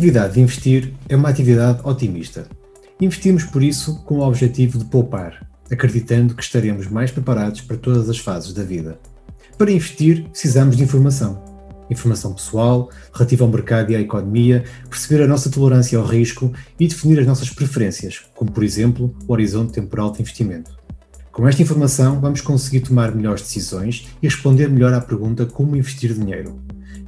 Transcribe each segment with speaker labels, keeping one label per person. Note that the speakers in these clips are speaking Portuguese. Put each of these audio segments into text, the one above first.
Speaker 1: Atividade de investir é uma atividade otimista. Investimos por isso com o objetivo de poupar, acreditando que estaremos mais preparados para todas as fases da vida. Para investir, precisamos de informação. Informação pessoal, relativa ao mercado e à economia, perceber a nossa tolerância ao risco e definir as nossas preferências, como por exemplo o horizonte temporal de investimento. Com esta informação, vamos conseguir tomar melhores decisões e responder melhor à pergunta como investir dinheiro.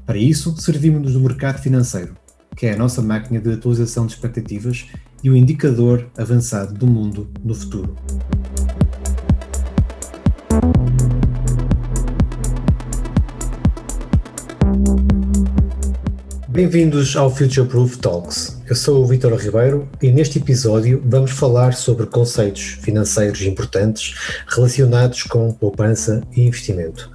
Speaker 1: Para isso, servimos-nos do mercado financeiro, que é a nossa máquina de atualização de expectativas e o indicador avançado do mundo no futuro. Bem-vindos ao Future Proof Talks. Eu sou o Vitor Ribeiro e neste episódio vamos falar sobre conceitos financeiros importantes relacionados com poupança e investimento.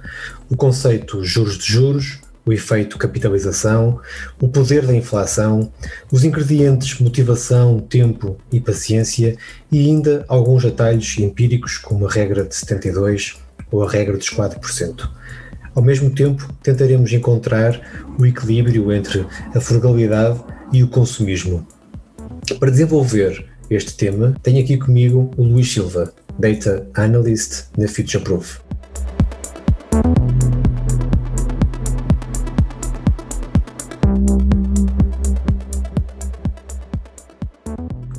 Speaker 1: O conceito juros de juros, o efeito capitalização, o poder da inflação, os ingredientes motivação, tempo e paciência e ainda alguns atalhos empíricos como a regra de 72 ou a regra dos 4%. Ao mesmo tempo, tentaremos encontrar o equilíbrio entre a frugalidade e o consumismo. Para desenvolver este tema, tenho aqui comigo o Luís Silva, Data Analyst na Futureproof.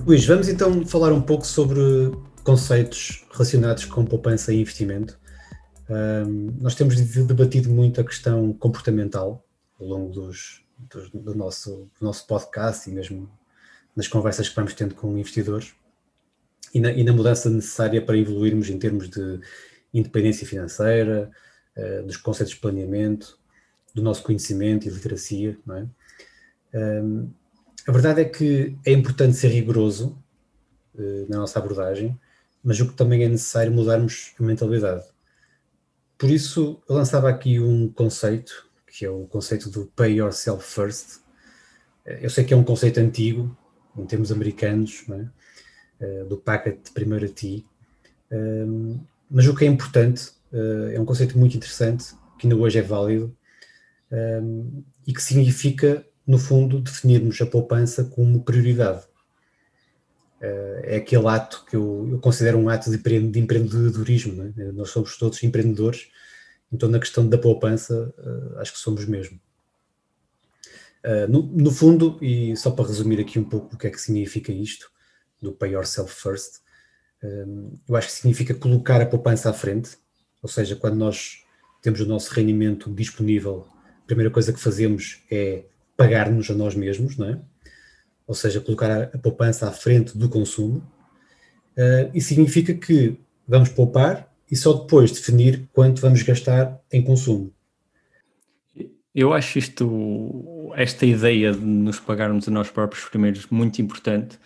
Speaker 1: Luís, vamos então falar um pouco sobre conceitos relacionados com poupança e investimento. Um, nós temos debatido muito a questão comportamental ao longo dos, dos, do, nosso, do nosso podcast e mesmo nas conversas que vamos tendo com investidores e na, e na mudança necessária para evoluirmos em termos de independência financeira, uh, dos conceitos de planeamento, do nosso conhecimento e literacia, não é? Um, a verdade é que é importante ser rigoroso uh, na nossa abordagem, mas o que também é necessário mudarmos a mentalidade. Por isso, eu lançava aqui um conceito, que é o conceito do pay yourself first. Eh, eu sei que é um conceito antigo, em termos americanos, é? Eh, do packet primeiro a ti, ehm, mas o que é importante, eh, é um conceito muito interessante, que ainda hoje é válido, ehm, e que significa, no fundo, definirmos a poupança como prioridade. Uh, é aquele ato que eu, eu, considero um ato de, de empreendedorismo. É? Nós somos todos empreendedores, então na questão da poupança, uh, acho que somos mesmo. Uh, no, no, fundo, e só para resumir aqui um pouco o que é que significa isto, do pay yourself first, eu acho que significa colocar a poupança à frente, ou seja, quando nós temos o nosso rendimento disponível, a primeira coisa que fazemos é pagar-nos a nós mesmos, não é? ou seja, colocar a, a poupança à frente do consumo, uh, e significa que vamos poupar e só depois definir quanto vamos gastar em consumo.
Speaker 2: Eu acho isto, esta ideia de nos pagarmos a nós próprios primeiros muito importante.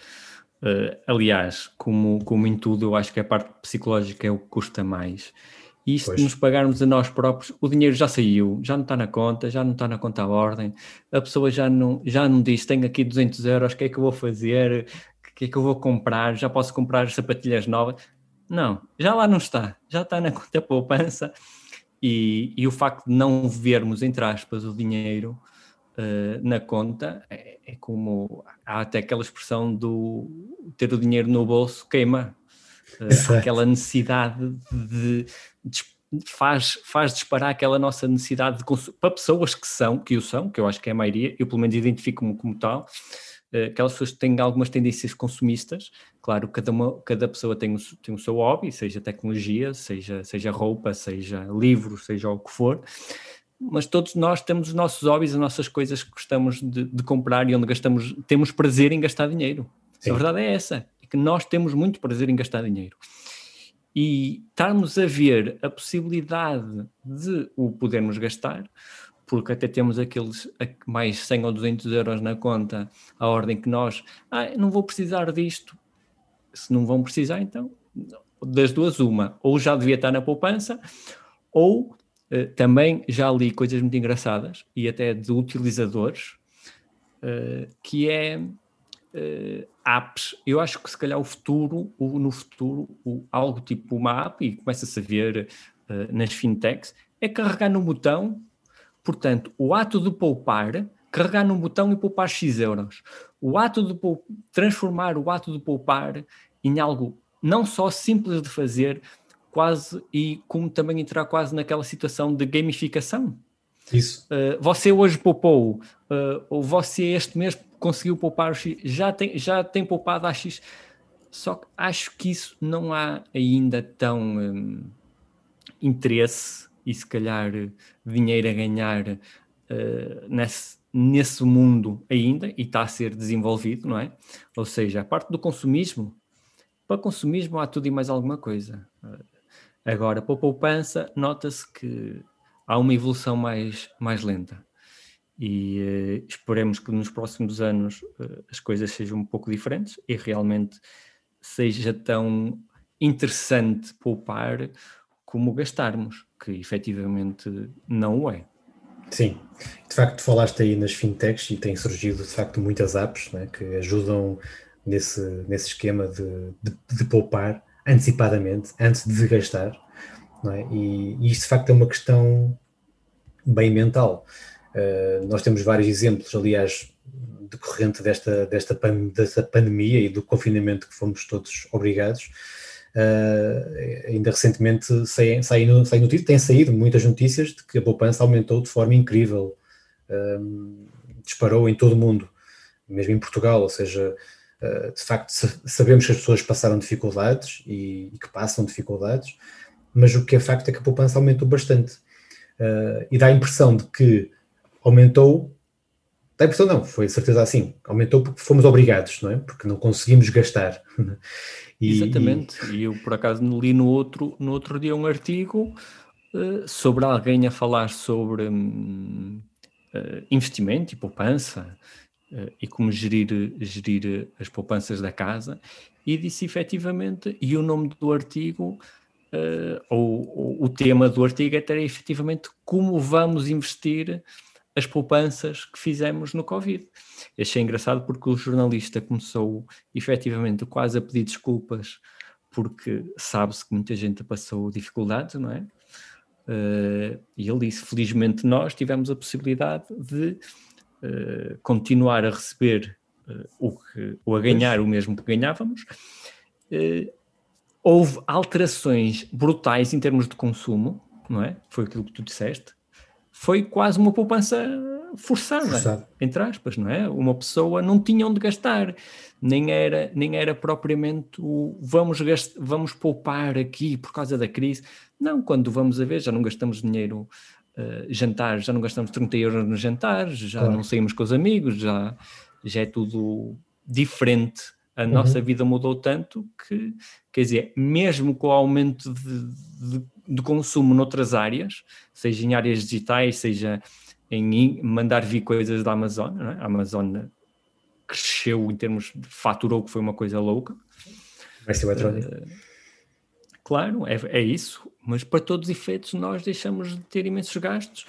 Speaker 2: Uh, aliás, como, como em tudo, eu acho que a parte psicológica é o que custa mais. E isto de nos pagarmos a nós próprios, o dinheiro já saiu, já não está na conta, já não está na conta à ordem, a pessoa já não, já não diz, tenho aqui 200 euros, o que é que eu vou fazer, o que é que eu vou comprar, já posso comprar sapatilhas novas. Não, já lá não está, já está na conta poupança. E, e o facto de não vermos, entre aspas, o dinheiro uh, na conta é, é como, há até aquela expressão do ter o dinheiro no bolso queima, uh, aquela necessidade de, de, faz, faz disparar aquela nossa necessidade de consumo para pessoas que são, que o são, que eu acho que é a maioria, eu pelo menos identifico-me como tal, uh, aquelas pessoas que têm algumas tendências consumistas, claro, cada, uma, cada pessoa tem o, tem o seu hobby, seja tecnologia, seja, seja roupa, seja livro, seja o que for, mas todos nós temos os nossos hobbies, as nossas coisas que gostamos de, de comprar e onde gastamos, temos prazer em gastar dinheiro. Sim. A verdade é essa que nós temos muito prazer em gastar dinheiro. E estarmos a ver a possibilidade de o podermos gastar, porque até temos aqueles mais 100 ou 200 euros na conta, a ordem que nós, ah, não vou precisar disto. Se não vão precisar, então, das duas, uma, ou já devia estar na poupança, ou eh, também já li coisas muito engraçadas e até de utilizadores, eh, que é uh, apps. Eu acho que se calhar o futuro, o, no futuro, o, algo tipo uma app, e começa-se a ver uh, nas fintechs, é carregar no botão. Portanto, o ato de poupar carregar num botão e poupar X euros. O ato de transformar o ato de poupar em algo não só simples de fazer, quase e como também entrar quase naquela situação de gamificação.
Speaker 1: Isso.
Speaker 2: Uh, você hoje poupou, uh, ou você este mês conseguiu poupar X, já tem, já tem poupado a X. Só que acho que isso não há ainda tão um, interesse e se calhar dinheiro a ganhar uh, nesse, nesse mundo ainda e está a ser desenvolvido, não é? Ou seja, a parte do consumismo, para consumismo há tudo e mais alguma coisa. Agora, para a poupança, nota-se que há uma evolução mais, mais lenta. E uh, esperemos que nos próximos anos uh, as coisas sejam um pouco diferentes e realmente seja tão interessante poupar como gastarmos, que efetivamente não é.
Speaker 1: Sim, de facto falaste aí nas fintechs e têm surgido de facto muitas apps né, que ajudam nesse, nesse esquema de, de, de poupar antecipadamente, antes de gastar, é? e, e isto de facto é uma questão bem mental. Uh, nós temos vários exemplos, aliás, decorrente desta, desta, desta pandemia e do confinamento que fomos todos obrigados. Uh, ainda recentemente sai, sai, no, sai notícia, tem saído muitas notícias de que a poupança aumentou de forma incrível, uh, disparou em todo o mundo, mesmo em Portugal, ou seja, uh, de facto sabemos que as pessoas passaram dificuldades e, e, que passam dificuldades, mas o que é facto é que a poupança aumentou bastante e dá a impressão de que aumentou a impressão não, foi certeza assim. Aumentou porque fomos obrigados, não é? Porque não conseguimos gastar.
Speaker 2: E, Exatamente. E eu, por acaso, li no outro, no outro dia um artigo uh, sobre alguém a falar sobre uh, investimento e poupança uh, e como gerir, gerir as poupanças da casa e disse efetivamente, e o nome do artigo, ou, ou, o tema do artigo era efetivamente como vamos investir as poupanças que fizemos no Covid. Achei engraçado porque o jornalista começou efetivamente quase a pedir desculpas porque sabe-se que muita gente passou dificuldades, não é? Uh, e ele disse: felizmente nós tivemos a possibilidade de uh, continuar a receber uh, o que, ou a ganhar o mesmo que ganhávamos. houve alterações brutais em termos de consumo, não é? Foi aquilo que tu disseste foi quase uma poupança forçada, Forçado. entre aspas, não é? Uma pessoa não tinha onde gastar, nem era, nem era propriamente o vamos, gast, vamos poupar aqui por causa da crise. Não, quando vamos a ver, já não gastamos dinheiro uh, jantar, já não gastamos 30 euros nos jantares, já claro. não saímos com os amigos, já, já é tudo diferente. A uhum. nossa vida mudou tanto que, quer dizer, mesmo com o aumento de, de de consumo noutras áreas, seja em áreas digitais, seja em mandar vir coisas da Amazon. É? A Amazon cresceu em termos de faturou, que foi uma coisa louca.
Speaker 1: Vai ser eletrónico. Uh,
Speaker 2: claro, é, é isso, mas para todos os efeitos nós deixamos de ter imensos gastos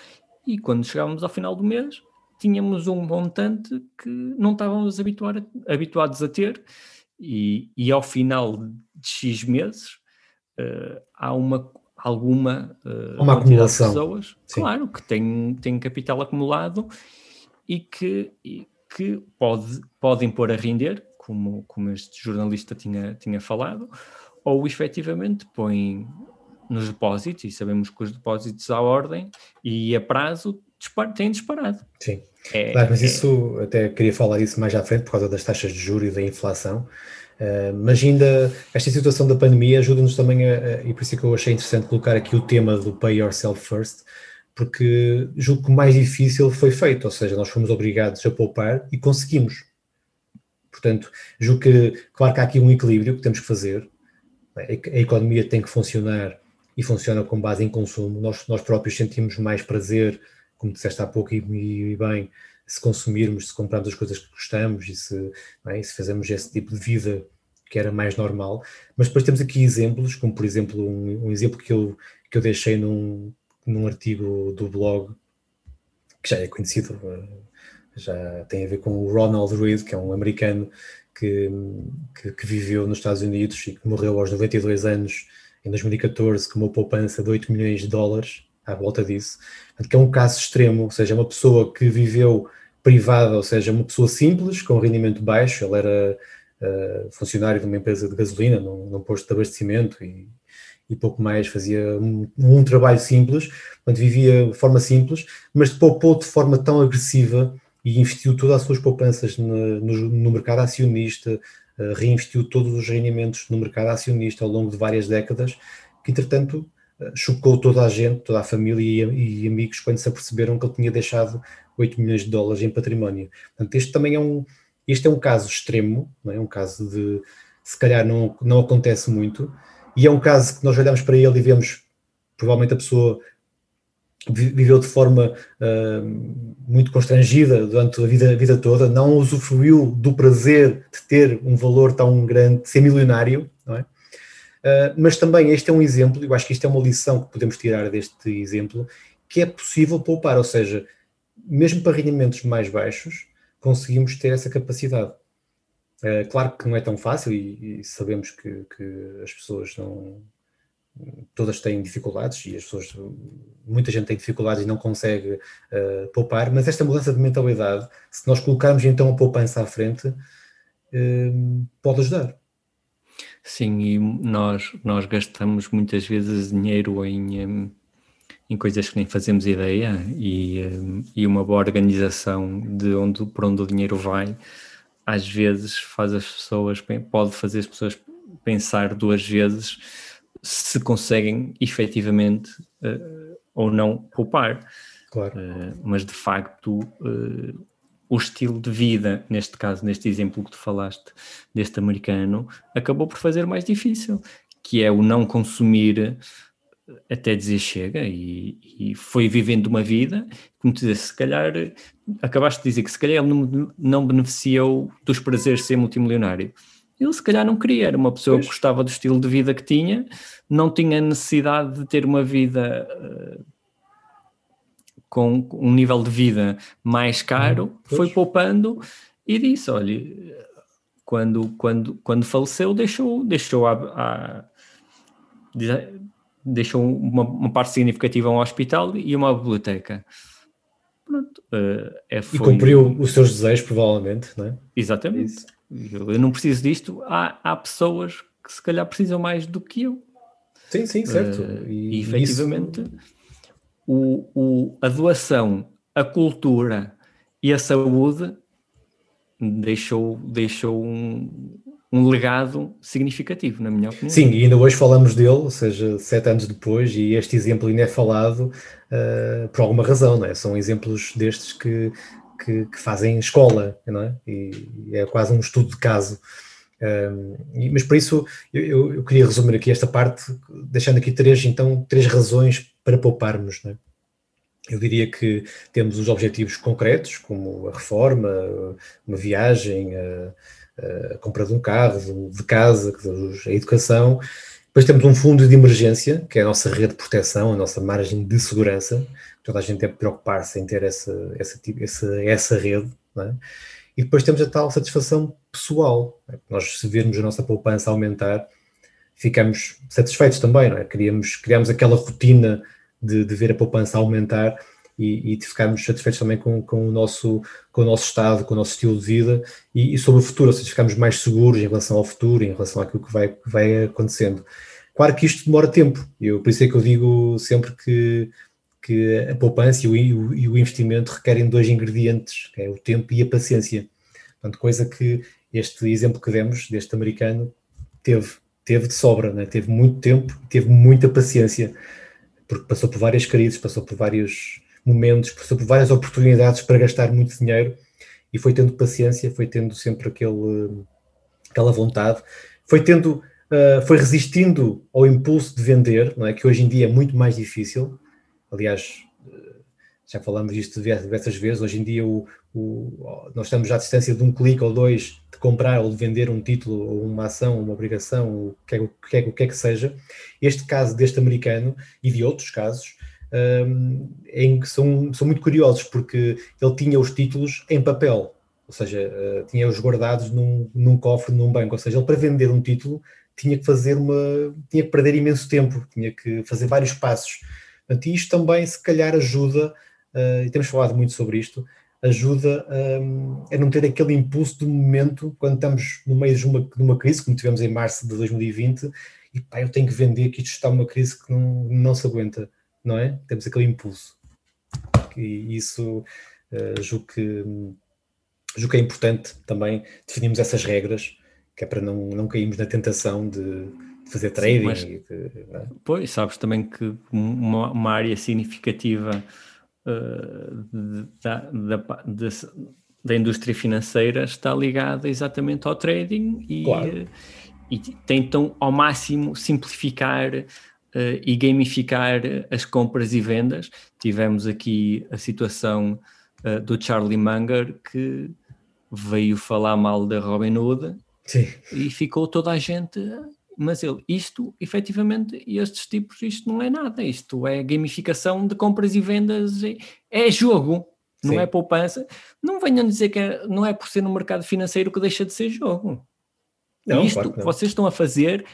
Speaker 2: e quando chegávamos ao final do mês tínhamos um montante que não estávamos habituar, habituados a ter e, e ao final de X meses uh, há uma alguma uh,
Speaker 1: uma acumulação.
Speaker 2: de pessoas, Sim. claro, que tem, tem capital acumulado e que, e que pode, podem pôr a render, como, como este jornalista tinha, tinha falado, ou efetivamente põem nos depósitos, e sabemos que os depósitos à ordem e a prazo dispar, têm disparado.
Speaker 1: Sim, é, claro, mas é... isso, até queria falar isso mais à frente, por causa das taxas de juros e da inflação, Uh, mas ainda esta situação da pandemia ajuda-nos também a, a, e por isso é que eu achei interessante colocar aqui o tema do Pay Yourself First, porque julgo que o mais difícil foi feito, ou seja, nós fomos obrigados a poupar e conseguimos. Portanto, julgo que, claro que há aqui um equilíbrio que temos que fazer, a, a economia tem que funcionar e funciona com base em consumo, nós, nós próprios sentimos mais prazer, como disseste há pouco e, e bem, se consumirmos, se comprarmos as coisas que gostamos e se, é? se fazemos esse tipo de vida que era mais normal. Mas depois temos aqui exemplos, como por exemplo um, um exemplo que eu, que eu deixei num, num artigo do blog, que já é conhecido, eh, já tem a ver com o Ronald Reed, que é um americano que, que, que, viveu nos Estados Unidos e que morreu aos 92 anos em 2014 com uma poupança de 8 milhões de dólares à volta disso, que é um caso extremo, ou seja, uma pessoa que viveu privada, ou seja, uma pessoa simples, com rendimento baixo, ele era uh, funcionário de uma empresa de gasolina, num, num posto de abastecimento e, e pouco mais, fazia um, um, trabalho simples, portanto vivia de forma simples, mas poupou de forma tão agressiva e investiu todas as suas poupanças no, no, no mercado acionista, uh, reinvestiu todos os rendimentos no mercado acionista ao longo de várias décadas, que entretanto chocou toda a gente, toda a família e, e, amigos quando se aperceberam que ele tinha deixado 8 milhões de dólares em património. Portanto, este também é um, este é um caso extremo, não é um caso de, se calhar não, não acontece muito, e é um caso que nós olhamos para ele e vemos, provavelmente a pessoa viveu de forma uh, muito constrangida durante a vida, a vida toda, não usufruiu do prazer de ter um valor tão grande, de ser milionário, não é? Uh, mas também este é um exemplo, eu acho que isto é uma lição que podemos tirar deste exemplo, que é possível poupar, ou seja, mesmo para rendimentos mais baixos, conseguimos ter essa capacidade. Uh, claro que não é tão fácil e, e sabemos que, que, as pessoas não. Todas têm dificuldades e as pessoas, muita gente tem dificuldades e não consegue uh, poupar, mas esta mudança de mentalidade, se nós colocarmos então a poupança à frente, uh, pode ajudar.
Speaker 2: Sim, e nós, nós gastamos muitas vezes dinheiro em, em coisas que nem fazemos ideia e, um, e uma boa organização de onde, para onde o dinheiro vai às vezes faz as pessoas, pode fazer as pessoas pensar duas vezes se conseguem efetivamente uh, ou não poupar.
Speaker 1: Claro. Uh,
Speaker 2: mas de facto, o estilo de vida, neste caso, neste exemplo que tu falaste deste americano, acabou por fazer mais difícil, que é o não consumir até dizer chega e, e, foi vivendo uma vida, como te disse, se calhar acabaste de dizer que se calhar ele não, não beneficiou dos prazeres de ser multimilionário. Ele se calhar não queria, era uma pessoa pois. que gostava do estilo de vida que tinha, não tinha necessidade de ter uma vida uh, com um nível de vida mais caro, hum, foi poupando e disse, olha, quando, quando, quando faleceu deixou, deixou a, a deixou uma, uma, parte significativa a um hospital e uma biblioteca.
Speaker 1: Pronto, uh, é, foi... E cumpriu os seus desejos, provavelmente, não é?
Speaker 2: Exatamente. Eu, eu, não preciso disto. Há, há pessoas que se calhar precisam mais do que eu.
Speaker 1: Sim, sim, certo. Uh,
Speaker 2: e, e efetivamente isso... o, o, a doação, a cultura e a saúde deixou, deixou um, um legado significativo, na minha opinião.
Speaker 1: Sim, e ainda hoje falamos dele, ou seja, sete anos depois, e este exemplo ainda é falado uh, por alguma razão, não é? São exemplos destes que, que, que fazem escola, não é? E, e, é quase um estudo de caso. Mas por isso eu, eu, queria resumir aqui esta parte, deixando aqui três, então, três razões para pouparmos, não é? Eu diria que temos os objetivos concretos, como a reforma, uma viagem, a, a compra de um carro, de casa, a educação. Depois temos um fundo de emergência, que é a nossa rede de proteção, a nossa margem de segurança. Toda a gente deve preocupar-se em ter essa, essa, essa, essa rede. É? E depois temos a tal satisfação pessoal. Nós, se virmos a nossa poupança aumentar, ficamos satisfeitos também. Não é? Criamos, criamos aquela rotina de, de ver a poupança aumentar e, e ficarmos satisfeitos também com, com, o nosso, com o nosso estado, com o nosso estilo de vida e, e sobre o futuro, ou seja, ficarmos mais seguros em relação ao futuro, em relação àquilo que vai, que vai acontecendo. Claro que isto demora tempo, eu, por isso é que eu digo sempre que, que a poupança e o, e o investimento requerem dois ingredientes, que é o tempo e a paciência. Portanto, coisa que este exemplo que demos, deste americano, teve, teve de sobra, né? teve muito tempo, teve muita paciência, porque passou por várias crises, passou por vários momentos, passou por várias oportunidades para gastar muito dinheiro e foi tendo paciência, foi tendo sempre aquele, aquela vontade, foi tendo, uh, foi resistindo ao impulso de vender, não é? que hoje em dia é muito mais difícil. Aliás, ah, já falamos disto diversas vezes, hoje em dia o, o, nós estamos à distância de um clique ou dois de comprar ou de vender um título ou uma ação, uma obrigação, o que, é, o, que é, o que é que seja. Este caso deste americano e de outros casos um, em que são, são muito curiosos, porque ele tinha os títulos em papel, ou seja, uh, tinha-os guardados num, num cofre, num banco, ou seja, ele para vender um título tinha que fazer uma, tinha que perder imenso tempo, tinha que fazer vários passos. Portanto, isto também se calhar ajuda, uh, e temos falado muito sobre isto, ajuda a, a, não ter aquele impulso do momento quando estamos no meio de uma, de uma crise, como tivemos em março de 2020, e pá, eu tenho que vender que isto está numa crise que não, não se aguenta, não é? Temos aquele impulso. E isso uh, julgo, que, julgo que é importante também definirmos essas regras, que é para não, não cairmos na tentação de fazer trading. Sim, mas, de,
Speaker 2: é? Pois, sabes também que uma, uma área significativa uh, da, da, da, indústria financeira está ligada exatamente ao trading e, claro. uh, e tentam ao máximo simplificar uh, e gamificar as compras e vendas. Tivemos aqui a situação do Charlie Munger que veio falar mal da Robinhood Sim. e ficou toda a gente mas ele, isto, efetivamente, estes tipos, isto não é nada, isto é gamificação de compras e vendas, é, jogo, não Sim. é poupança. Não venham dizer que é, não é por ser no mercado financeiro que deixa de ser jogo. Não, isto claro que vocês estão a fazer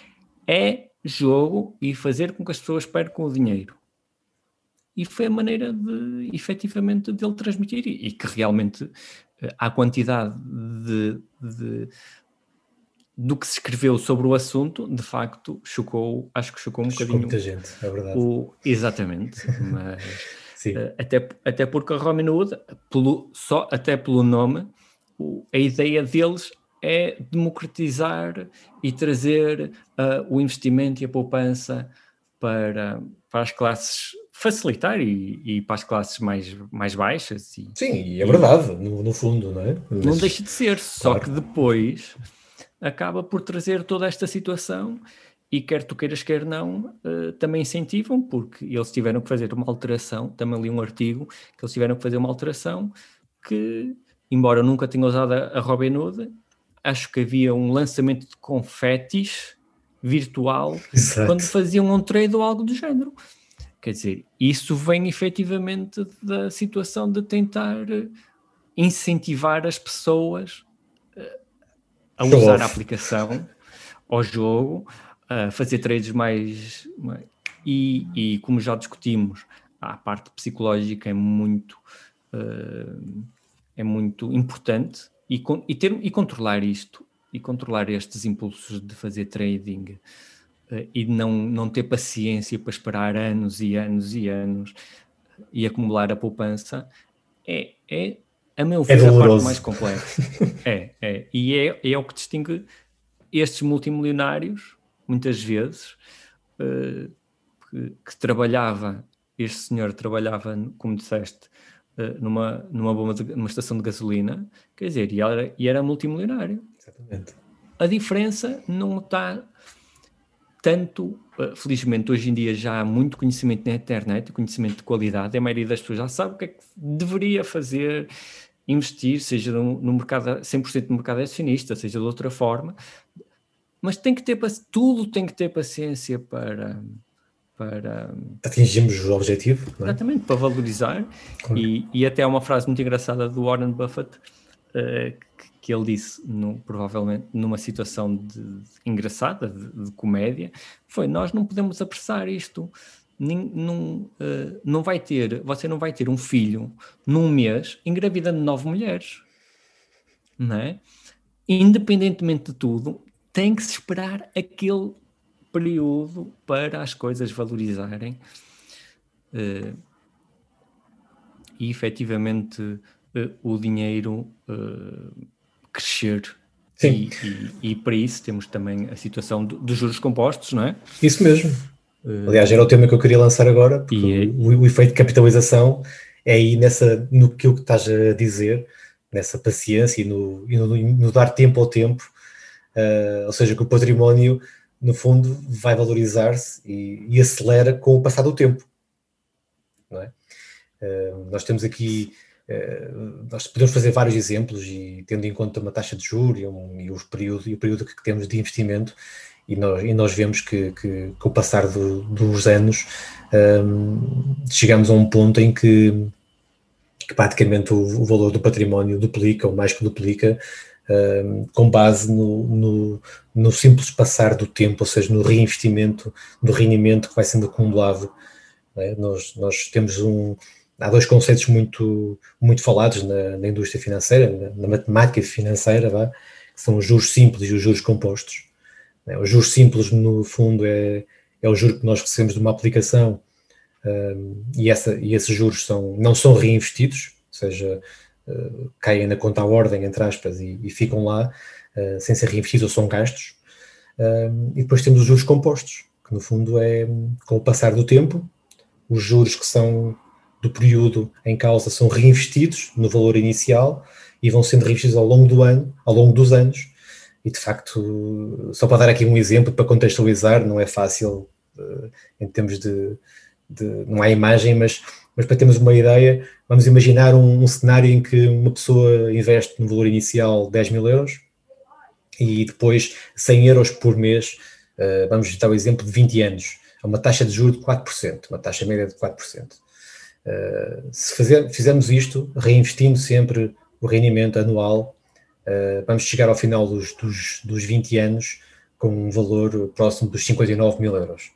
Speaker 2: é jogo e fazer com que as pessoas percam o dinheiro. E foi a maneira de, efetivamente, dele transmitir, e, que realmente eh, a quantidade de, de do que se escreveu sobre o assunto, de facto, chocou, acho que chocou um chocou bocadinho.
Speaker 1: muita gente, é verdade.
Speaker 2: O, exatamente, mas uh, até, até porque a Robin Hood, pelo, só até pelo nome, o, a ideia deles é democratizar e trazer uh, o investimento e a poupança para, para as classes facilitar e, e, para as classes mais, mais baixas. E,
Speaker 1: Sim, e é verdade, no, no fundo, não é?
Speaker 2: Mas, não deixa de ser, só claro. que depois acaba por trazer toda esta situação e quer tu queiras, quer não, uh, também incentivam, porque eles tiveram que fazer uma alteração, também li um artigo, que eles tiveram que fazer uma alteração que, embora eu nunca tenha usado a, a Robinhood, acho que havia um lançamento de confetes virtual Exato. quando faziam um trade ou algo do género. Quer dizer, isso vem efetivamente da situação de tentar incentivar as pessoas a usar a aplicação ao jogo, a fazer trades mais. mais e, e, como já discutimos, a parte psicológica é muito, uh, é muito importante e, e, ter, e controlar isto e controlar estes impulsos de fazer trading uh, e não, não ter paciência para esperar anos e anos e anos e acumular a poupança é, é a meu ver, é a parte mais complexa. é, é. E é, é o que distingue estes multimilionários, muitas vezes, uh, que, que, trabalhava, este senhor trabalhava, como disseste, uh, numa, numa, bomba de, numa estação de gasolina, quer dizer, e era, e era multimilionário. Exatamente. A diferença não está tanto, uh, felizmente hoje em dia já há muito conhecimento na internet, conhecimento de qualidade, a maioria das pessoas já sabe o que é que deveria fazer, investir, seja no, no mercado, 100% no mercado acionista, seja de outra forma, mas tem que ter, tudo tem que ter paciência para, para
Speaker 1: atingirmos o objetivo.
Speaker 2: É? Exatamente, para valorizar. Claro. E, e até há uma frase muito engraçada do Warren Buffett uh, que, que, ele disse, no, provavelmente numa situação de, de engraçada, de, de, comédia, foi: Nós não podemos apressar isto não, uh, não vai ter, você não vai ter um filho num mês engravidando nove mulheres, não é? Independentemente de tudo, tem que se esperar aquele período para as coisas valorizarem uh, e efetivamente uh, o dinheiro crescer. Sim. E, e, e, para isso temos também a situação do, dos juros compostos, não é?
Speaker 1: Isso mesmo. Aliás, era o tema que eu queria lançar agora, porque e... o, o, efeito de capitalização é aí nessa, no que eu estás a dizer, nessa paciência e no, e no, no dar tempo ao tempo, uh, ou seja, que o património, no fundo, vai valorizar-se e, e, acelera com o passar do tempo. É? Uh, nós temos aqui, uh, nós podemos fazer vários exemplos e tendo em conta uma taxa de juros e, um, e, os período, e o período que temos de investimento, e nós, e nós vemos que, que com o passar do, dos anos um, chegamos a um ponto em que, que praticamente o, o, valor do património duplica ou mais que duplica um, com base no, no, no, simples passar do tempo, ou seja, no reinvestimento, no rendimento que vai sendo acumulado. É? Nós, nós temos um, há dois conceitos muito, muito falados na, na indústria financeira, na, na matemática financeira, vá, que são os juros simples e os juros compostos. Né? Os juros simples, no fundo, é, é o juro que nós recebemos de uma aplicação um, e, essa, e esses juros são, não são reinvestidos, ou seja, uh, caem na conta à ordem, entre aspas, e, e ficam lá uh, sem ser reinvestidos ou são gastos. Um, e depois temos os juros compostos, que no fundo é, com o passar do tempo, os juros que são do período em causa são reinvestidos no valor inicial e vão sendo reinvestidos ao longo do ano, ao longo dos anos. E de facto, só para dar aqui um exemplo, para contextualizar, não é fácil uh, em termos de, de, Não há imagem, mas, mas para termos uma ideia, vamos imaginar um, um cenário em que uma pessoa investe no valor inicial 10 mil euros e depois 100 euros por mês, uh, vamos dar o exemplo de 20 anos, a uma taxa de juros de 4%, uma taxa média de 4%. Uh, se fazer, fizermos isto, reinvestindo sempre o rendimento anual, uh, vamos chegar ao final dos, dos, dos 20 anos com um valor próximo dos 59 mil euros.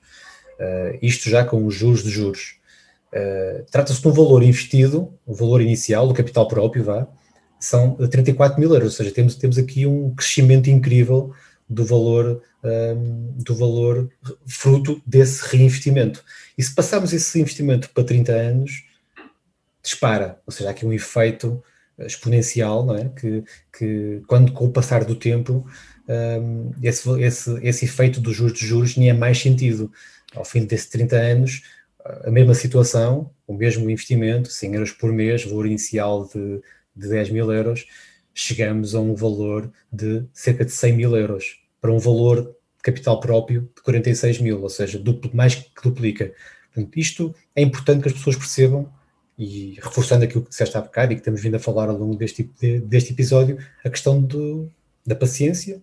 Speaker 1: Uh, isto já com os juros de juros. Trata-se de um valor investido, o valor inicial, do capital próprio, vá, são 34 mil euros, ou seja, temos, temos aqui um crescimento incrível do valor, um, do valor fruto desse reinvestimento. E se passarmos esse investimento para 30 anos, dispara, ou seja, há aqui um efeito exponencial, não é? que, que quando com o passar do tempo, um, esse, esse, esse efeito dos juros de juros é mais sentido. Ao fim desses 30 anos, a mesma situação, o mesmo investimento, 100 euros por mês, valor inicial de, de 10 mil euros, chegamos a um valor de cerca de 100 mil euros, para um valor de capital próprio de 46 mil, ou seja, duplo, mais que duplica. Portanto, isto é importante que as pessoas percebam, e reforçando aquilo que disseste há bocado e que temos vindo a falar ao longo deste, deste episódio, a questão do, da paciência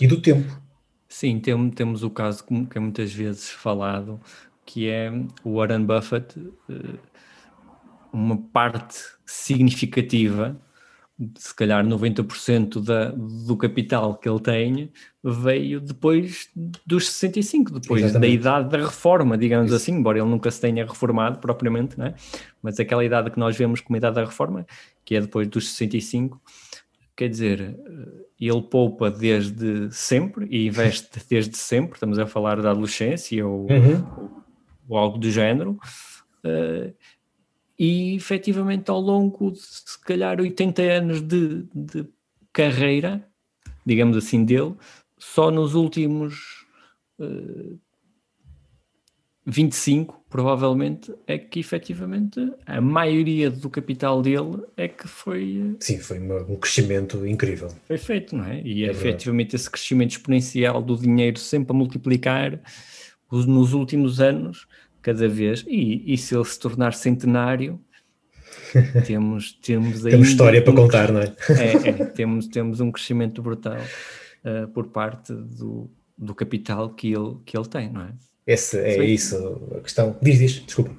Speaker 1: e do tempo.
Speaker 2: Sim, tem, temos o caso que é muitas vezes falado, que é o Warren Buffett, eh, uma parte significativa se calhar 90% da, do capital que ele tem veio depois dos 65, depois Exatamente. da idade da reforma, digamos Isso. assim, embora ele nunca se tenha reformado propriamente, né? mas aquela idade que nós vemos como idade da reforma, que é depois dos 65, quer dizer, ele poupa desde sempre e investe desde sempre, estamos a falar da adolescência ou, uhum. ou, ou algo do género. Uh, e efetivamente ao longo de se calhar 80 anos de, de carreira, digamos assim, dele, só nos últimos uh, 25, provavelmente, é que efetivamente a maioria do capital dele é que foi.
Speaker 1: Eh, Sim, foi um crescimento incrível.
Speaker 2: Foi feito, não é? E é efetivamente esse crescimento exponencial do dinheiro sempre a multiplicar nos últimos anos cada vez, e, e se ele se tornar centenário, temos, temos,
Speaker 1: temos história um, para contar, não é?
Speaker 2: é, é temos, temos um crescimento brutal uh, por parte do, do capital que ele, que ele tem, não é?
Speaker 1: Esse, é Sim. isso, a questão. Diz, diz, desculpa.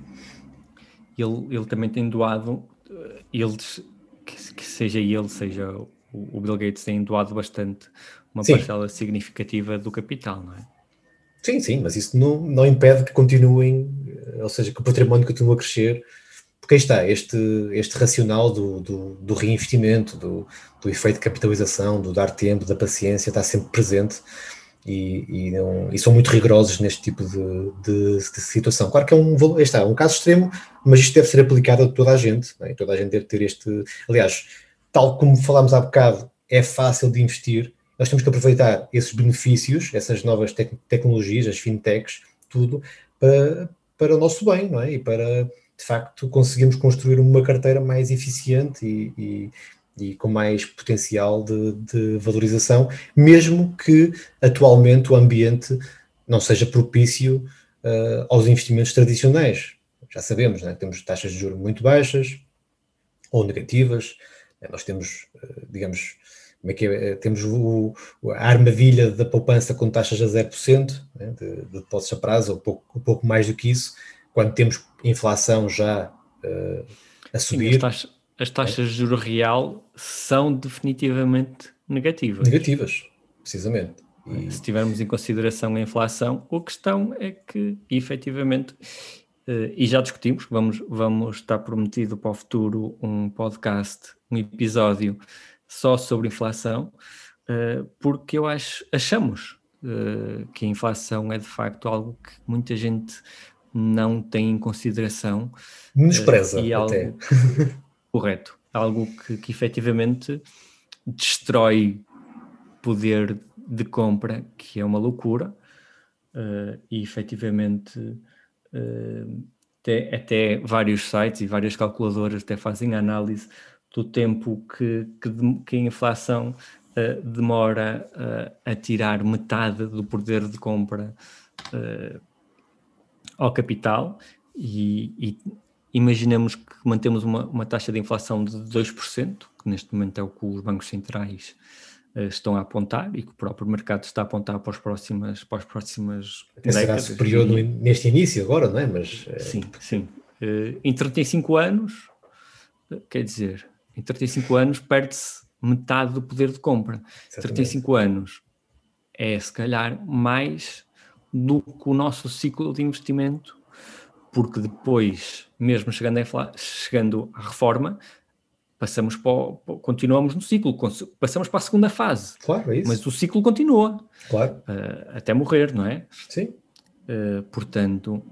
Speaker 2: Ele, ele também tem doado, eh, eles, que, que seja ele, seja o, o Bill Gates, tem doado bastante uma Sim. parcela significativa do capital, não é?
Speaker 1: Sim, sim, mas isso não, não impede que continuem, eh, ou seja, que o património continue a crescer, porque aí está, este, este racional do, do, do reinvestimento, do, do, efeito de capitalização, do dar tempo, da paciência, está sempre presente e, e, não, e são muito rigorosos neste tipo de, de, de, situação. Claro que é um, está, um caso extremo, mas isto deve ser aplicado a toda a gente, é? toda a gente deve ter este. Aliás, tal como falámos há bocado, é fácil de investir, nós temos que aproveitar esses benefícios, essas novas tec tecnologias, as fintechs, tudo, para, para o nosso bem, não é? E para, de facto, conseguirmos construir uma carteira mais eficiente e, e, e com mais potencial de, de, valorização, mesmo que atualmente o ambiente não seja propício uh, aos investimentos tradicionais. Já sabemos, né? temos taxas de juros muito baixas ou negativas, nós temos, uh, digamos, como é que é? Temos o, a armadilha da poupança com taxas a 0%, né, de, de depósitos a prazo, ou pouco, um pouco mais do que isso, quando temos inflação já uh, a subir. Sim,
Speaker 2: as, taxas, as taxas de juro real são definitivamente negativas.
Speaker 1: Negativas, precisamente.
Speaker 2: E... Se tivermos em consideração a inflação, a questão é que, efetivamente, Uh, e já discutimos, vamos, vamos estar prometido para o futuro um podcast, um episódio só sobre inflação, uh, porque eu acho, achamos uh, que a inflação é de facto algo que muita gente não tem em consideração.
Speaker 1: Menospreza, e algo até.
Speaker 2: correto, algo que, que efetivamente destrói poder de compra, que é uma loucura, e efetivamente até, até, vários sites e várias calculadoras até fazem análise do tempo que, que, que a inflação uh, demora uh, a tirar metade do poder de compra uh, ao capital e, e, imaginemos que mantemos uma, uma taxa de inflação de 2%, que neste momento é o que os bancos centrais estão a apontar e que o próprio mercado está a apontar para, as próximas, para as próximas
Speaker 1: Até décadas. Será superior neste início agora, não é? Mas,
Speaker 2: sim, sim. Em 35 anos, quer dizer, em 35 anos perde-se metade do poder de compra. Exatamente. 35 anos é, se calhar, mais do que o nosso ciclo de investimento, porque depois, mesmo chegando, a, chegando à reforma, passamos para, o, continuamos no ciclo, passamos para a segunda fase.
Speaker 1: Claro, é isso.
Speaker 2: Mas o ciclo continua.
Speaker 1: Claro.
Speaker 2: Uh, até morrer, não é?
Speaker 1: Sim.
Speaker 2: Uh, portanto,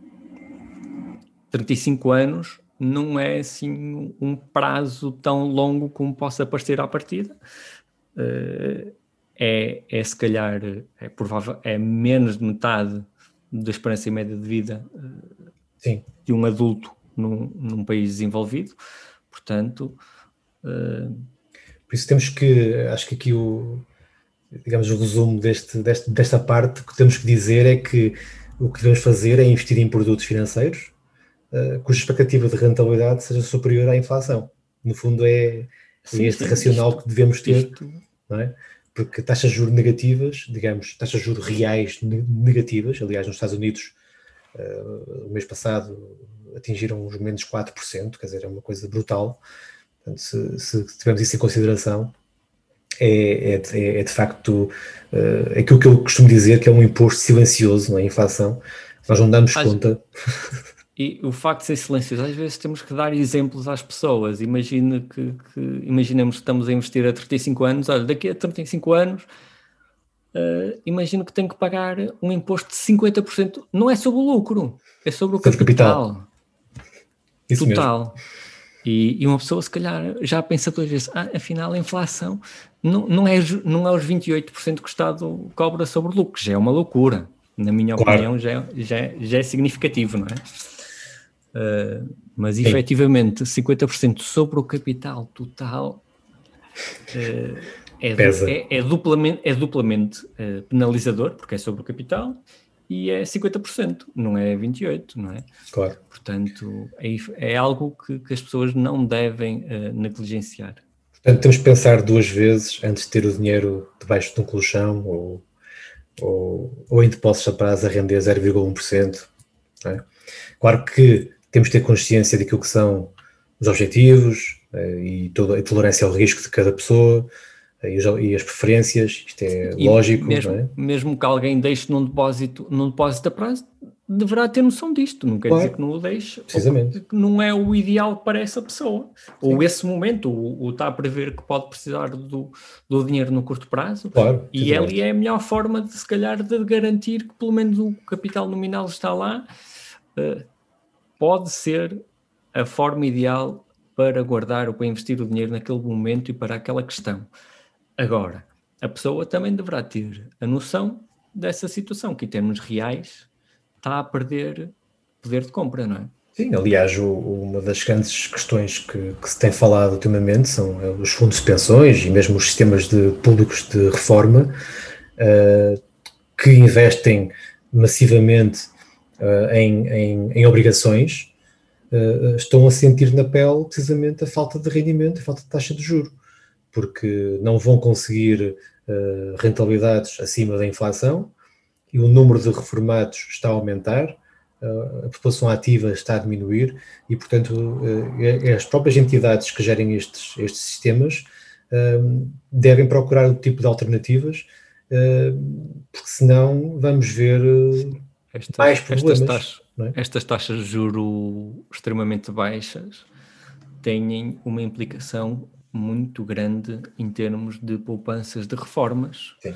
Speaker 2: 35 anos não é assim um prazo tão longo como possa parecer à partida. Uh, é, é se calhar, é provável, é menos de metade da esperança média de vida
Speaker 1: Sim.
Speaker 2: de um adulto num, num país desenvolvido. Portanto,
Speaker 1: por isso temos que, acho que aqui o, digamos, o resumo deste, deste, desta parte que temos que dizer é que o que devemos fazer é investir em produtos financeiros uh, cuja expectativa de rentabilidade seja superior à inflação. No fundo é, sim, é este sim, racional isto, que devemos ter, isto... não é? Porque taxas de juros negativas, digamos, taxas de juros reais negativas, aliás, nos Estados Unidos, uh, o mês passado atingiram os menos 4%, quer dizer, é uma coisa brutal. Portanto, se, se tivermos isso em consideração, é, é, é, é de facto uh, aquilo que eu costumo dizer que é um imposto silencioso, não é? A inflação. Nós não damos conta.
Speaker 2: E o facto de ser silencioso, às vezes temos que dar exemplos às pessoas. Imagine que, que imaginemos que estamos a investir a 35 anos, olha, daqui a 35 anos, uh, imagino que tenho que pagar um imposto de 50%. Não é sobre o lucro, é sobre o capital. capital. Total.
Speaker 1: Mesmo.
Speaker 2: E, e, uma pessoa, se calhar, já pensa duas vezes: ah, afinal, a inflação não, não, é, não é os 28% que o Estado cobra sobre lucros, já é uma loucura. Na minha claro. opinião, já, é, já, é, já é significativo, não é? Uh, mas Sim. efetivamente, 50% sobre o capital total uh, é, é, é, duplamente, é duplamente uh, penalizador, porque é sobre o capital, e é 50%, não é 28%, não é?
Speaker 1: Claro.
Speaker 2: Portanto, é, é algo que, que, as pessoas não devem negligenciar.
Speaker 1: Portanto, temos que pensar duas vezes antes de ter o dinheiro debaixo de um colchão ou, ou, ou em depósitos a prazo a render 0,1%. É? Claro que temos que ter consciência daquilo que são os objetivos uh, e toda a tolerância ao risco de cada pessoa, e, as preferências, isto é e lógico.
Speaker 2: Mesmo,
Speaker 1: é?
Speaker 2: mesmo que alguém deixe num depósito, num depósito a prazo, deverá ter noção disto, não quer claro. dizer que não o deixe,
Speaker 1: Precisamente.
Speaker 2: que não é o ideal para essa pessoa, Sim. ou esse momento, o, está a prever que pode precisar do, do dinheiro no curto prazo,
Speaker 1: claro,
Speaker 2: e ali é a melhor forma de se calhar de garantir que pelo menos o capital nominal está lá, uh, pode ser a forma ideal para guardar ou para investir o dinheiro naquele momento e para aquela questão. Agora, a pessoa também deverá ter a noção dessa situação, que em termos reais está a perder poder de compra, não é?
Speaker 1: Sim, aliás, uma das grandes questões que, que, se tem falado ultimamente são eh, os fundos de pensões e mesmo os sistemas de, públicos de reforma uh, que investem massivamente uh, em, em, em, obrigações uh, estão a sentir na pele precisamente a falta de rendimento, a falta de taxa de juro porque não vão conseguir uh, rentabilidades acima da inflação e o número de reformados está a aumentar, a população ativa está a diminuir e, portanto, as próprias entidades que gerem estes, estes sistemas devem procurar o tipo de alternativas, porque senão vamos ver
Speaker 2: estas, mais problemas. Estas, taxas,
Speaker 1: É?
Speaker 2: Estas taxas de juro extremamente baixas têm uma implicação muito grande em termos de poupanças de reformas.
Speaker 1: Sim.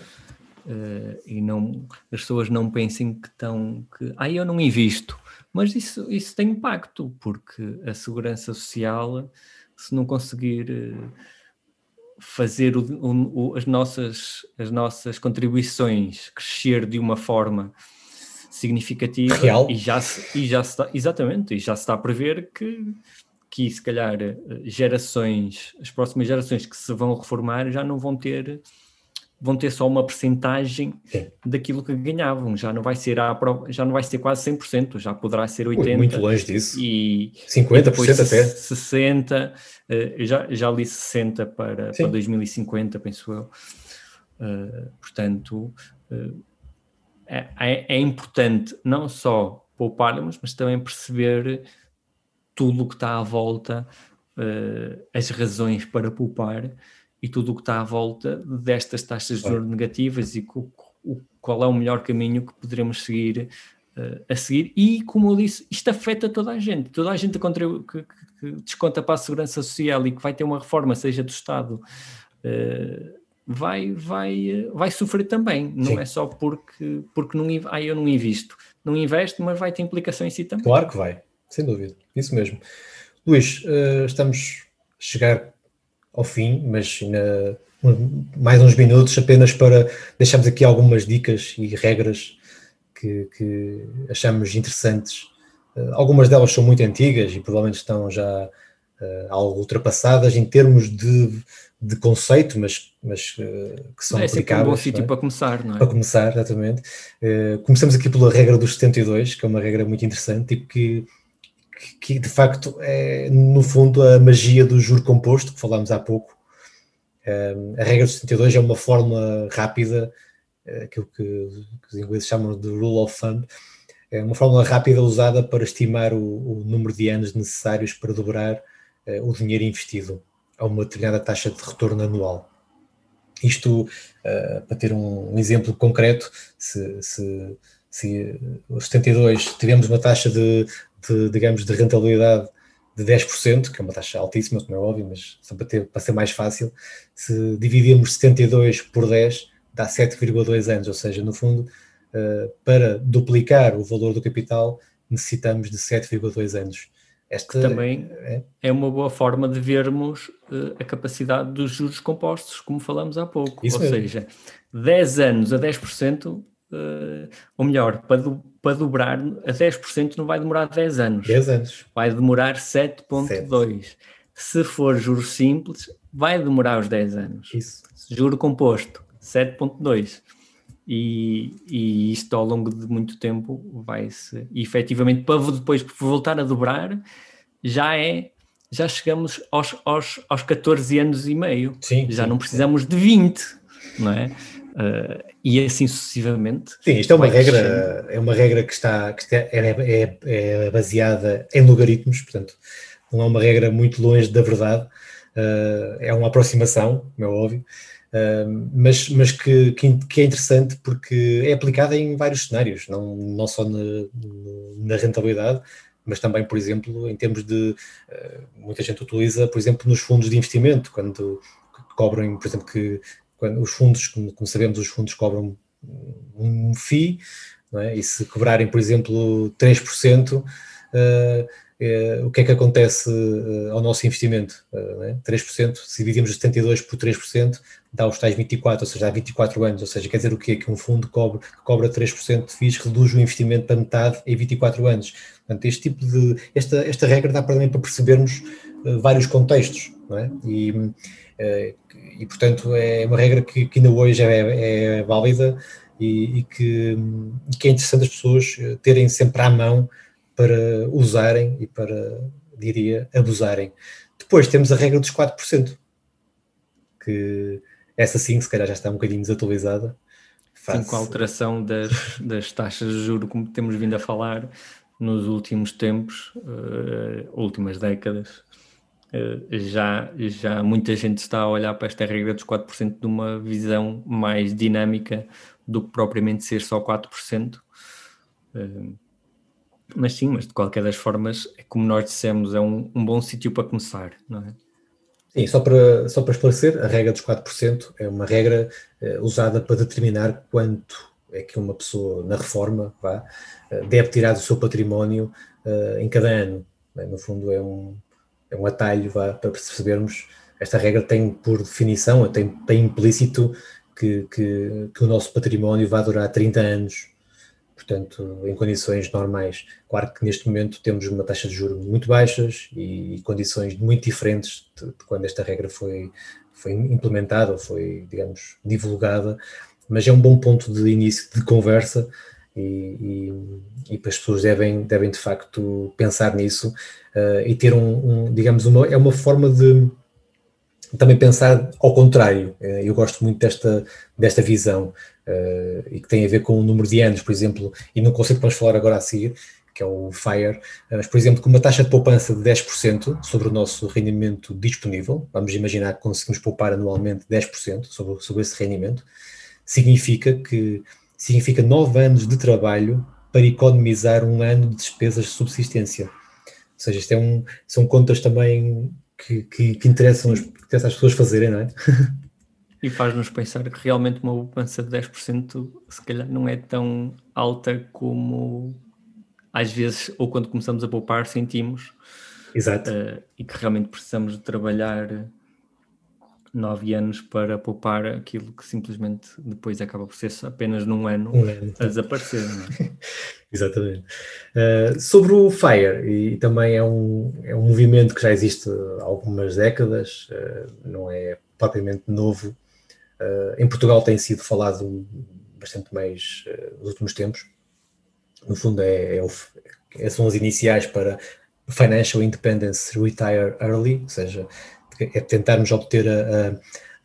Speaker 2: Uh, e não as pessoas não pensem que estão que ah, eu não invisto, mas isso, isso tem impacto, porque a segurança social, se não conseguir uh, fazer o, o, as, nossas, as nossas contribuições crescer de uma forma significativa
Speaker 1: Real.
Speaker 2: e já se, e já se está, exatamente, e já se está a prever que que se calhar gerações, as próximas gerações que se vão reformar já não vão ter vão ter só uma percentagem daquilo que ganhavam, já não vai ser a, já não vai ser quase 100%, já poderá ser 80%.
Speaker 1: muito longe disso.
Speaker 2: E
Speaker 1: 50%
Speaker 2: e
Speaker 1: até.
Speaker 2: 60%, uh, já, já li 60% para, para 2050, penso eu. Uh, portanto, uh, é, é, importante não só pouparmos, mas também perceber tudo o que está à volta, as razões para poupar e tudo o que está à volta destas taxas de juros negativas e qual é o melhor caminho que poderemos seguir uh, a seguir. E, como eu disse, isto afeta toda a gente. Toda a gente que, que, que, desconta para a segurança social e que vai ter uma reforma, seja do Estado, uh, vai, vai, vai sofrer também. Não Sim. é só porque, porque não, ah, eu não invisto. Não investe, mas vai ter implicação em si também.
Speaker 1: Claro que vai, sem dúvida. Isso mesmo. Luís, uh, estamos a chegar ao fim, mas ainda mais uns minutos apenas para deixarmos aqui algumas dicas e regras que, que achamos interessantes. Uh, algumas delas são muito antigas e provavelmente estão já algo ultrapassadas em termos de, de conceito, mas, mas uh, que são
Speaker 2: é
Speaker 1: aplicáveis.
Speaker 2: É um bom sítio é? para começar, não é?
Speaker 1: Para começar, exatamente. começamos aqui pela regra dos 72, que é uma regra muito interessante e que que de facto é, no fundo, a magia do juro composto, que falámos há pouco. a regra dos 72 é uma fórmula rápida, eh, aquilo que, que, os ingleses chamam de rule of thumb, é uma fórmula rápida usada para estimar o, o número de anos necessários para dobrar o dinheiro investido a uma determinada taxa de retorno anual. Isto, uh, para ter um, exemplo concreto, se, se, se os 72 tivemos uma taxa de de, digamos, de rentabilidade de 10%, que é uma taxa altíssima, como é óbvio, mas só para, ter, para ser mais fácil, se dividirmos 72 por 10, dá 7,2 anos, ou seja, no fundo, uh, para duplicar o valor do capital, necessitamos de 7,2 anos.
Speaker 2: Esta que também é, é, uma boa forma de vermos uh, a capacidade dos juros compostos, como falamos há pouco. Isso ou mesmo. seja, 10 anos a 10% uh, ou melhor, para, do, para dobrar a 10% não vai demorar 10 anos.
Speaker 1: 10 anos.
Speaker 2: Vai demorar 7.2. Se for juros simples, vai demorar os 10 anos.
Speaker 1: Isso.
Speaker 2: Juro composto, 7.2. E, e isto ao longo de muito tempo vai-se, efetivamente, para depois voltar a dobrar, já é já chegamos aos, aos, aos 14 anos e meio.
Speaker 1: Sim,
Speaker 2: já
Speaker 1: sim,
Speaker 2: não precisamos sim. de 20, não é? Uh, e assim sucessivamente.
Speaker 1: Sim, isto é uma regra, é uma regra que está, que está é, é, é, baseada em logaritmos, portanto, não é uma regra muito longe da verdade, uh, é uma aproximação, como é óbvio, mas, mas que, que, é interessante porque é aplicada em vários cenários, não, não só na, na rentabilidade, mas também, por exemplo, em termos de. muita gente utiliza, por exemplo, nos fundos de investimento, quando cobram, por exemplo, que quando os fundos, como, como sabemos, os fundos cobram um FII, é? e se cobrarem, por exemplo, 3%, uh, uh, o que é que acontece uh, ao nosso investimento? Uh, é? 3%, se dividimos os 72 por 3%, dá os tais 24, ou seja, há 24 anos, ou seja, quer dizer o quê? Que um fundo cobre, que cobra 3% de FIIs reduz o investimento para metade em 24 anos. Portanto, este tipo de, esta, esta regra dá para, também para percebermos vários contextos, é? E, e, portanto, é uma regra que, que ainda hoje é, é válida e, e, que, e, que, é interessante as pessoas eh, terem sempre à mão para usarem e para, diria, abusarem. Depois temos a regra dos 4%, que essa sim, se calhar já está um bocadinho desatualizada.
Speaker 2: Sim, com a alteração das, das taxas de juro, como temos vindo a falar nos últimos tempos, uh, últimas décadas, eh, já, já muita gente está a olhar para esta regra dos 4% de uma visão mais dinâmica do que propriamente ser só 4%. Eh, Mas sim, mas de qualquer das formas, é como nós dissemos, é um, um bom sítio para começar, não é?
Speaker 1: Sim, só para, só para esclarecer, a regra dos 4% é uma regra eh, usada para determinar quanto é que uma pessoa na reforma vá, eh, deve tirar do seu património uh, em cada ano. No fundo, é um, é um atalho vá, para percebermos. Esta regra tem, por definição, tem, tem implícito que, que, que o nosso património vai durar 30 anos portanto, em condições normais. Claro que neste momento temos uma taxa de juros muito baixas e condições muito diferentes de, de quando esta regra foi, foi implementada ou foi, digamos, divulgada, mas é um bom ponto de início de conversa e, e, e as pessoas devem, devem de facto pensar nisso uh, e ter um, um, digamos, uma, é uma forma de também pensar ao contrário. Uh, eu gosto muito desta, desta visão uh, e que tem a ver com o número de anos, por exemplo, e no conceito que vamos falar agora a seguir, que é o FIRE, mas, por exemplo, com uma taxa de poupança de 10% sobre o nosso rendimento disponível, vamos imaginar que conseguimos poupar anualmente 10% sobre, sobre esse rendimento, significa que significa 9 anos de trabalho para economizar um ano de despesas de subsistência. Ou seja, isto é um, são contas também que, que, que interessam, as, que interessam as pessoas fazerem, não é?
Speaker 2: E faz-nos pensar que realmente uma poupança de 10% se calhar não é tão alta como às vezes, ou quando começamos a poupar, sentimos.
Speaker 1: Exato. Uh,
Speaker 2: e que realmente precisamos de trabalhar nove anos para poupar aquilo que simplesmente depois acaba por ser apenas num ano, um ano. a desaparecer. É?
Speaker 1: Exatamente. Uh, sobre o FIRE, e também é um, é um movimento que já existe há algumas décadas, uh, não é propriamente novo, Uh, em Portugal tem sido falado bastante mais uh, nos últimos tempos. No fundo, é, é, o, é, são as iniciais para Financial Independence Retire Early, ou seja, é tentarmos obter a,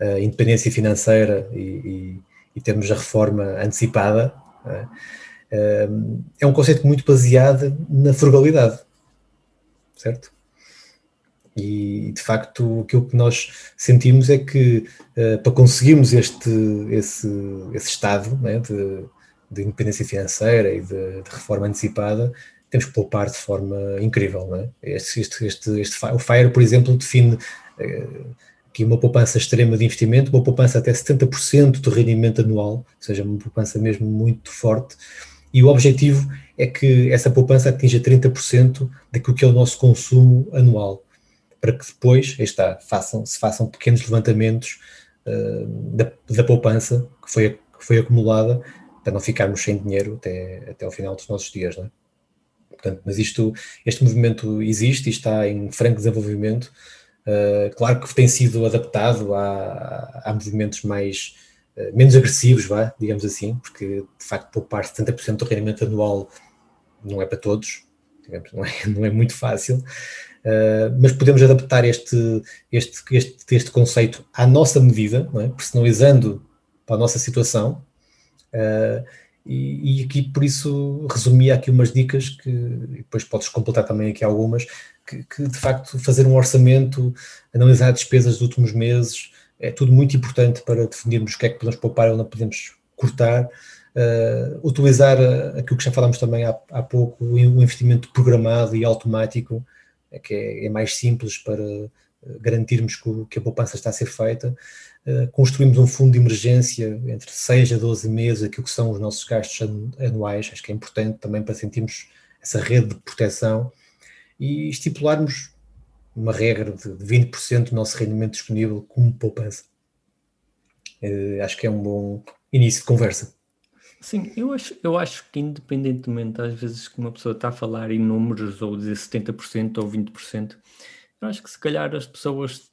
Speaker 1: a, a independência financeira e, e, e, termos a reforma antecipada. É? é um conceito muito baseado na frugalidade, certo? E de facto aquilo que nós sentimos é que uh, para conseguirmos este, esse, esse estado né, de, de, independência financeira e de, de, reforma antecipada, temos que poupar de forma incrível. É? este, este, este, este, o FIRE, por exemplo, define aqui uma poupança extrema de investimento, uma poupança até 70% do rendimento anual, ou seja, uma poupança mesmo muito forte, e o objetivo é que essa poupança atinja 30% daquilo que é o nosso consumo anual para que depois, está, façam, se façam pequenos levantamentos uh, da, da poupança que foi, que foi acumulada, para não ficarmos sem dinheiro até, até ao final dos nossos dias, não é? Portanto, mas isto, este movimento existe e está em franco desenvolvimento. Uh, claro que tem sido adaptado a, a movimentos mais uh, menos agressivos, vá, digamos assim, porque de facto poupar 70% do rendimento anual não é para todos, digamos, não, é, não é muito fácil. Uh, mas podemos adaptar este, este, este, este conceito à nossa medida, é? personalizando para a nossa situação. E, e, aqui, por isso, resumia aqui umas dicas que depois podes completar também aqui algumas, que, que, de facto fazer um orçamento, analisar despesas dos últimos meses, é tudo muito importante para definirmos o que é que podemos poupar ou não podemos cortar. Uh, utilizar aquilo que já falámos também há, há pouco, o investimento programado e automático, é que é, é mais simples para eh, garantirmos que, que, a poupança está a ser feita. Uh, construímos um fundo de emergência entre 6 a 12 meses, aquilo que são os nossos gastos anuais, acho que é importante também para sentirmos essa rede de proteção e estipularmos uma regra de 20% do nosso rendimento disponível como poupança. Uh, acho que é um bom início de conversa.
Speaker 2: Sim, eu acho, eu acho que independentemente, às vezes que uma pessoa está a falar em números ou dizer 70% ou 20%, eu acho que se calhar as pessoas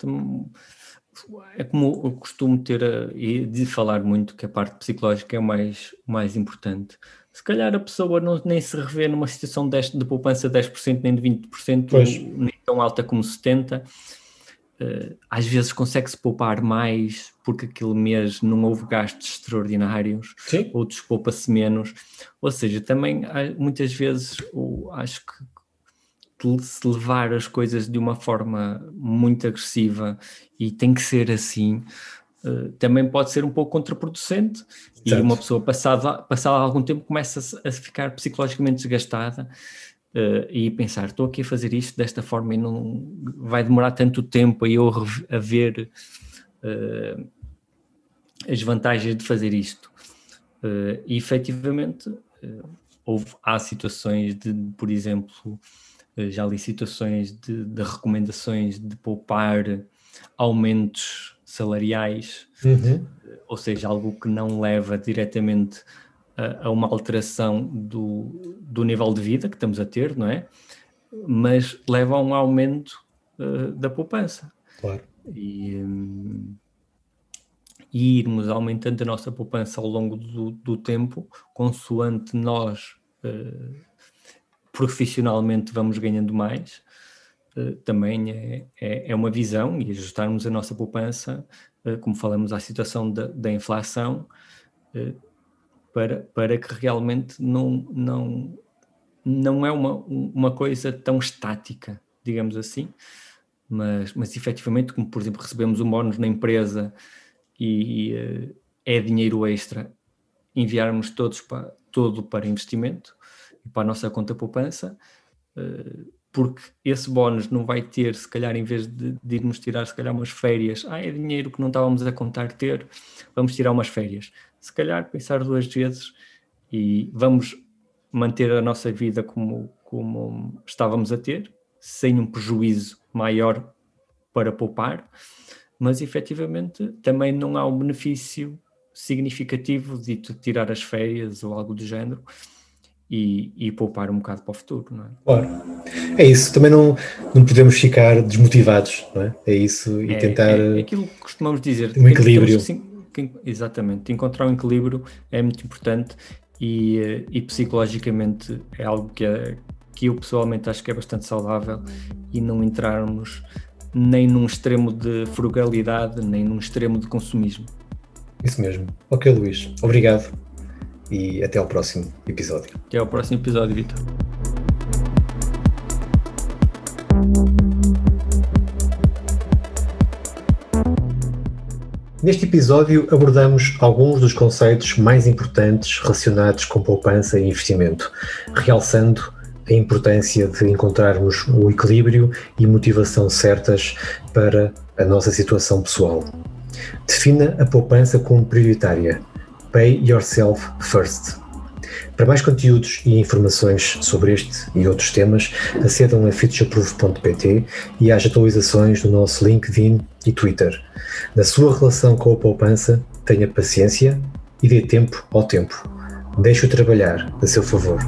Speaker 2: é como eu costumo ter a, e de falar muito que a parte psicológica é o mais, o mais importante. Se calhar a pessoa não, nem se revê numa situação de, de poupança de 10% nem de 20%, pois. nem tão alta como 70%, uh, às vezes consegue-se poupar mais porque aquele mês não houve gastos extraordinários, Sim. outros poupa-se menos. Ou seja, também muitas vezes acho que se levar as coisas de uma forma muito agressiva e tem que ser assim, uh, também pode ser um pouco contraproducente certo. e uma pessoa passada, passado algum tempo começa a ficar psicologicamente desgastada uh, e pensar, estou aqui a fazer isto desta forma e não vai demorar tanto tempo a eu a ver uh, as vantagens de fazer isto. E efetivamente houve, há situações de, por exemplo, já li situações de, de recomendações de poupar aumentos salariais, uhum. ou seja, algo que não leva diretamente a, a, uma alteração do, do nível de vida que estamos a ter, não é? Mas leva a um aumento uh, da poupança.
Speaker 1: Claro.
Speaker 2: E, um, e irmos aumentando a nossa poupança ao longo do, do tempo, consoante nós uh, profissionalmente vamos ganhando mais, também é, é, é, uma visão e ajustarmos a nossa poupança, uh, como falamos, à situação da, da inflação, para, para que realmente não, não, não é uma, uma coisa tão estática, digamos assim, mas, mas efetivamente, como por exemplo recebemos um bónus na empresa e, e é dinheiro extra, enviarmos todos para, todo para investimento, e para a nossa conta poupança, eh, porque esse bónus não vai ter, se calhar, em vez de, de irmos tirar, se calhar, umas férias, ah, é dinheiro que não estávamos a contar ter, vamos tirar umas férias. Se calhar, pensar duas vezes e vamos manter a nossa vida como, como estávamos a ter, sem um prejuízo maior para poupar, mas efetivamente também não há um benefício significativo de tirar as férias ou algo do género, e, e, poupar um bocado para o futuro, não é?
Speaker 1: Claro. É isso, também não, não podemos ficar desmotivados, não é? É isso e
Speaker 2: é,
Speaker 1: tentar.
Speaker 2: É, é aquilo que costumamos dizer.
Speaker 1: Um equilíbrio.
Speaker 2: que, exatamente, encontrar um equilíbrio é muito importante e, eh, e psicologicamente é algo que, é, que eu pessoalmente acho que é bastante saudável e não entrarmos nem num extremo de frugalidade, nem num extremo de consumismo.
Speaker 1: Isso mesmo. Ok, Luís. Obrigado e até ao próximo episódio.
Speaker 2: Até ao próximo episódio, Vitor.
Speaker 1: Neste episódio abordamos alguns dos conceitos mais importantes relacionados com poupança e investimento, realçando a importância de encontrarmos o equilíbrio e motivação certas para a nossa situação pessoal. Defina a poupança como prioritária Pay Yourself First. Para mais conteúdos e informações sobre este e outros temas, acedam a futureproof.pt e às atualizações no nosso LinkedIn e Twitter. Na sua relação com a poupança, tenha paciência e dê tempo ao tempo. Deixe-o trabalhar a seu favor.